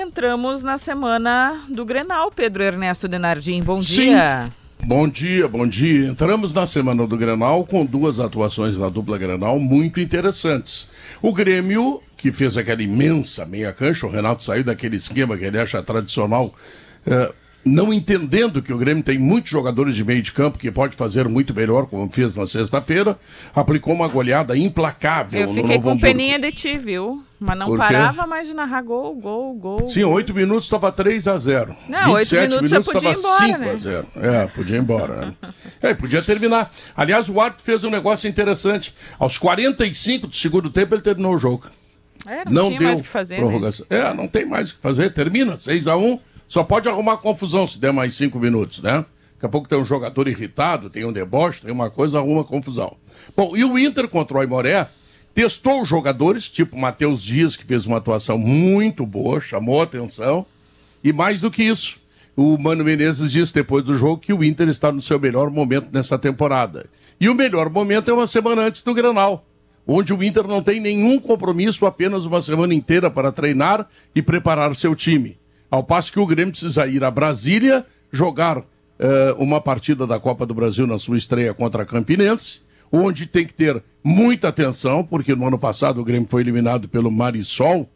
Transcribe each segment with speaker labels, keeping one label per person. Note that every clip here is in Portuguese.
Speaker 1: Entramos na semana do Grenal, Pedro Ernesto Denardim. Bom Sim. dia.
Speaker 2: Bom dia, bom dia. Entramos na semana do Grenal com duas atuações na dupla Grenal muito interessantes. O Grêmio, que fez aquela imensa meia cancha, o Renato saiu daquele esquema que ele acha tradicional. Eh, não entendendo que o Grêmio tem muitos jogadores de meio de campo que pode fazer muito melhor, como fez na sexta-feira, aplicou uma goleada implacável.
Speaker 1: Eu fiquei com Hamburgo. peninha de ti, viu? Mas não parava mais de narrar gol, gol, gol.
Speaker 2: Sim, oito minutos estava 3 a 0
Speaker 1: Não, oito minutos, minutos podia ir embora, 5
Speaker 2: né? a 0 É, podia ir embora. Né? é, podia terminar. Aliás, o árbitro fez um negócio interessante. Aos 45 do segundo tempo, ele terminou o jogo.
Speaker 1: É, não, não tinha deu mais o que fazer. Né? Prorrogação.
Speaker 2: Né? É, não tem mais o que fazer. Termina 6 a 1 só pode arrumar confusão se der mais cinco minutos, né? Daqui a pouco tem um jogador irritado, tem um deboche, tem uma coisa, arruma confusão. Bom, e o Inter contra o Aimoré testou os jogadores, tipo Matheus Dias, que fez uma atuação muito boa, chamou atenção. E mais do que isso, o Mano Menezes disse depois do jogo que o Inter está no seu melhor momento nessa temporada. E o melhor momento é uma semana antes do Granal, onde o Inter não tem nenhum compromisso, apenas uma semana inteira para treinar e preparar seu time. Ao passo que o Grêmio precisa ir a Brasília jogar uh, uma partida da Copa do Brasil na sua estreia contra a Campinense, onde tem que ter muita atenção, porque no ano passado o Grêmio foi eliminado pelo Marisol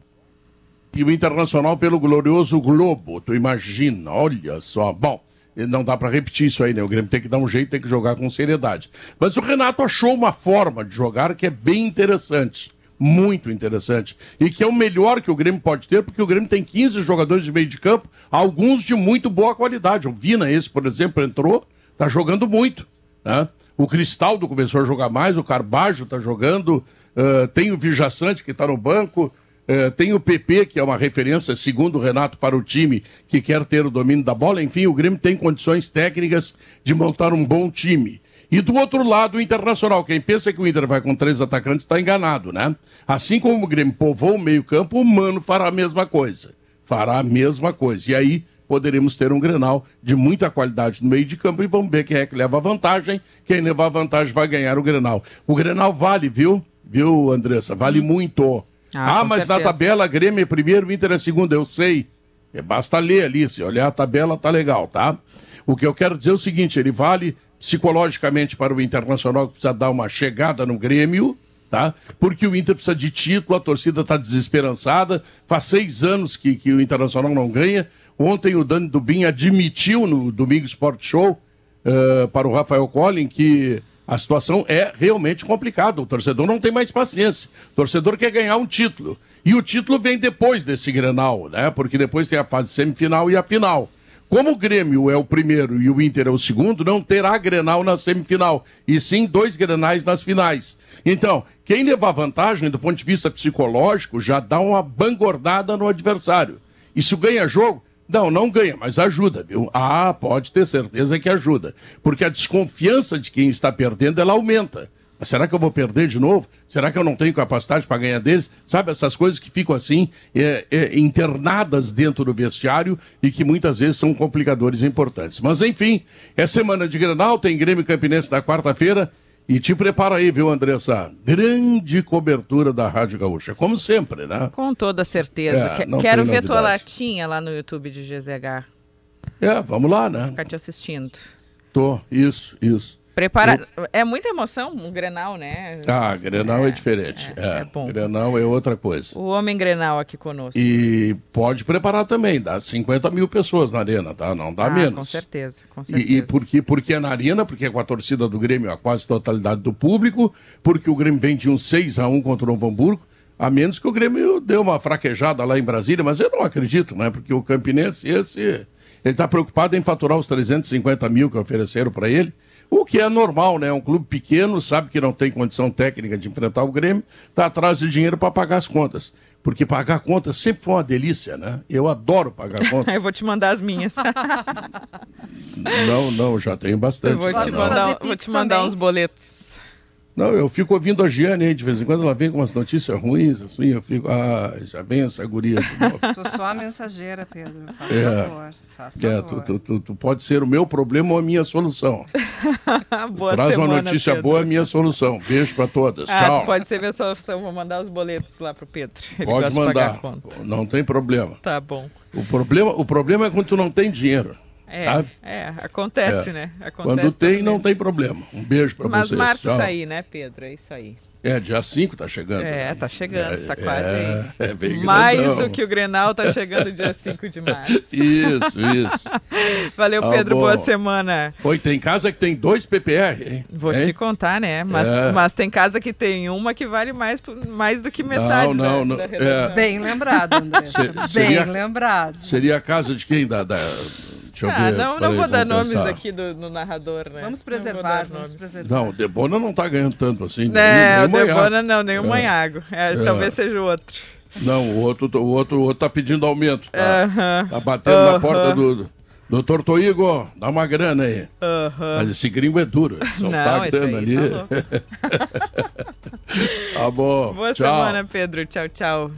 Speaker 2: e o Internacional pelo glorioso Globo. Tu imagina, olha só. Bom, não dá para repetir isso aí, né? O Grêmio tem que dar um jeito, tem que jogar com seriedade. Mas o Renato achou uma forma de jogar que é bem interessante muito interessante. E que é o melhor que o Grêmio pode ter, porque o Grêmio tem 15 jogadores de meio de campo, alguns de muito boa qualidade. O Vina, esse, por exemplo, entrou, tá jogando muito. Né? O Cristaldo começou a jogar mais, o Carbajo tá jogando, uh, tem o Vijaçante que está no banco. Uh, tem o PP, que é uma referência, segundo o Renato, para o time que quer ter o domínio da bola. Enfim, o Grêmio tem condições técnicas de montar um bom time. E do outro lado, o Internacional. Quem pensa que o Inter vai com três atacantes está enganado, né? Assim como o Grêmio povoou o meio-campo, o Mano fará a mesma coisa. Fará a mesma coisa. E aí poderemos ter um Grenal de muita qualidade no meio de campo e vamos ver quem é que leva vantagem. Quem levar vantagem vai ganhar o Grenal. O Grenal vale, viu? Viu, Andressa? Vale hum. muito. Ah, ah mas certeza. na tabela, Grêmio é primeiro, Inter é segundo, eu sei. É, basta ler ali, se olhar a tabela, tá legal, tá? O que eu quero dizer é o seguinte, ele vale psicologicamente para o Internacional que precisa dar uma chegada no Grêmio, tá? Porque o Inter precisa de título, a torcida está desesperançada. Faz seis anos que, que o Internacional não ganha. Ontem o Dani Dubin admitiu no Domingo Sport Show uh, para o Rafael Collin que a situação é realmente complicada. O torcedor não tem mais paciência. O torcedor quer ganhar um título. E o título vem depois desse Grenal, né? Porque depois tem a fase semifinal e a final. Como o Grêmio é o primeiro e o Inter é o segundo, não terá Grenal na semifinal, e sim dois Grenais nas finais. Então, quem levar vantagem do ponto de vista psicológico já dá uma bangordada no adversário. Isso ganha jogo? Não, não ganha, mas ajuda, viu? Ah, pode ter certeza que ajuda. Porque a desconfiança de quem está perdendo, ela aumenta. Será que eu vou perder de novo? Será que eu não tenho capacidade para ganhar deles? Sabe, essas coisas que ficam assim, é, é, internadas dentro do vestiário e que muitas vezes são complicadores importantes. Mas enfim, é semana de Grenal, tem Grêmio Campinense na quarta-feira. E te prepara aí, viu, Andressa? Grande cobertura da Rádio Gaúcha, como sempre, né?
Speaker 1: Com toda certeza. É, Quero ver tua latinha lá no YouTube de GZH.
Speaker 2: É, vamos lá, né?
Speaker 1: Ficar te assistindo.
Speaker 2: Tô, isso, isso.
Speaker 1: Prepara... Eu... É muita emoção um Grenal, né?
Speaker 2: Ah, Grenal é, é diferente. É, é, é, bom. Grenal é outra coisa.
Speaker 1: O homem Grenal aqui conosco.
Speaker 2: E pode preparar também, dá 50 mil pessoas na arena, tá? Não dá ah, menos.
Speaker 1: Com certeza, com certeza.
Speaker 2: E, e porque, porque é na arena, porque é com a torcida do Grêmio, a quase totalidade do público, porque o Grêmio vem de um 6 a 1 contra o Novo Hamburgo, a menos que o Grêmio deu uma fraquejada lá em Brasília, mas eu não acredito, né? Porque o Campinense, esse, ele está preocupado em faturar os 350 mil que ofereceram para ele. O que é normal, né? Um clube pequeno sabe que não tem condição técnica de enfrentar o Grêmio, está atrás de dinheiro para pagar as contas. Porque pagar contas sempre foi uma delícia, né? Eu adoro pagar contas.
Speaker 1: Eu vou te mandar as minhas.
Speaker 2: não, não, já tenho bastante. Eu
Speaker 1: vou te mandar, vou te mandar uns boletos.
Speaker 2: Não, eu fico ouvindo a Giane aí, de vez em quando ela vem com umas notícias ruins, assim, eu fico, ah, já vem essa guria de novo.
Speaker 3: Sou só a mensageira, Pedro. Faça é, favor. Faça
Speaker 2: é,
Speaker 3: favor.
Speaker 2: Tu, tu, tu, pode ser o meu problema ou a minha solução.
Speaker 1: boa
Speaker 2: Traz
Speaker 1: semana,
Speaker 2: uma notícia
Speaker 1: Pedro.
Speaker 2: boa, a minha solução. Beijo para todas.
Speaker 1: Ah,
Speaker 2: Tchau.
Speaker 1: tu pode ser minha solução. Vou mandar os boletos lá pro Pedro. Ele
Speaker 2: Pode
Speaker 1: gosta de pagar
Speaker 2: mandar.
Speaker 1: a conta.
Speaker 2: Não tem problema.
Speaker 1: Tá bom.
Speaker 2: O problema, o problema é quando tu não tem dinheiro.
Speaker 1: É,
Speaker 2: sabe?
Speaker 1: é acontece,
Speaker 2: É.
Speaker 1: né? Acontece
Speaker 2: Quando tem, não tem problema. Um beijo para
Speaker 1: Mas
Speaker 2: vocês.
Speaker 1: março
Speaker 2: Tchau.
Speaker 1: tá aí, né, Pedro? É isso aí.
Speaker 2: É, dia 5 tá chegando.
Speaker 1: É, tá chegando, tá
Speaker 2: É,
Speaker 1: quase aí.
Speaker 2: é bem
Speaker 1: Mais
Speaker 2: grandão.
Speaker 1: do que o Grenal tá chegando dia 5 de março.
Speaker 2: Isso, isso.
Speaker 1: Valeu,
Speaker 2: Tá
Speaker 1: Pedro.
Speaker 2: bom.
Speaker 1: Boa semana.
Speaker 2: Oi, tem casa que tem dois PPR, hein?
Speaker 1: Vou
Speaker 2: Hein?
Speaker 1: te contar, né? Mas,
Speaker 2: É.
Speaker 1: mas tem casa que tem uma que vale mais, mais do que metade
Speaker 2: não,
Speaker 1: da,
Speaker 2: não,
Speaker 1: da
Speaker 2: é.
Speaker 3: Bem lembrado.
Speaker 2: Se-
Speaker 3: Bem
Speaker 2: seria-
Speaker 3: lembrado.
Speaker 2: Seria a casa de quem? Da, da... Deixa eu
Speaker 1: Ah,
Speaker 2: ver.
Speaker 1: não, não
Speaker 2: Peraí,
Speaker 1: vou dar nomes
Speaker 2: pensar.
Speaker 1: aqui do, no narrador, né?
Speaker 3: Vamos preservar, vamos
Speaker 1: nomes.
Speaker 3: preservar.
Speaker 2: Não, o Debona não tá ganhando tanto assim.
Speaker 1: É,
Speaker 2: nem-
Speaker 1: o
Speaker 2: nem.
Speaker 1: Debona não, nem o
Speaker 2: É.
Speaker 1: Manhago. É, Talvez seja o outro.
Speaker 2: Não, o outro, o outro, o outro tá pedindo aumento. Tá,
Speaker 1: Aham.
Speaker 2: tá batendo na
Speaker 1: Aham.
Speaker 2: porta do. Doutor Toigo, dá uma grana aí. Mas esse gringo é duro. Só
Speaker 1: Não,
Speaker 2: tá
Speaker 1: esse
Speaker 2: grana ali.
Speaker 1: tá
Speaker 2: tá bom.
Speaker 1: Boa
Speaker 2: tchau.
Speaker 1: semana, Pedro. Tchau, tchau.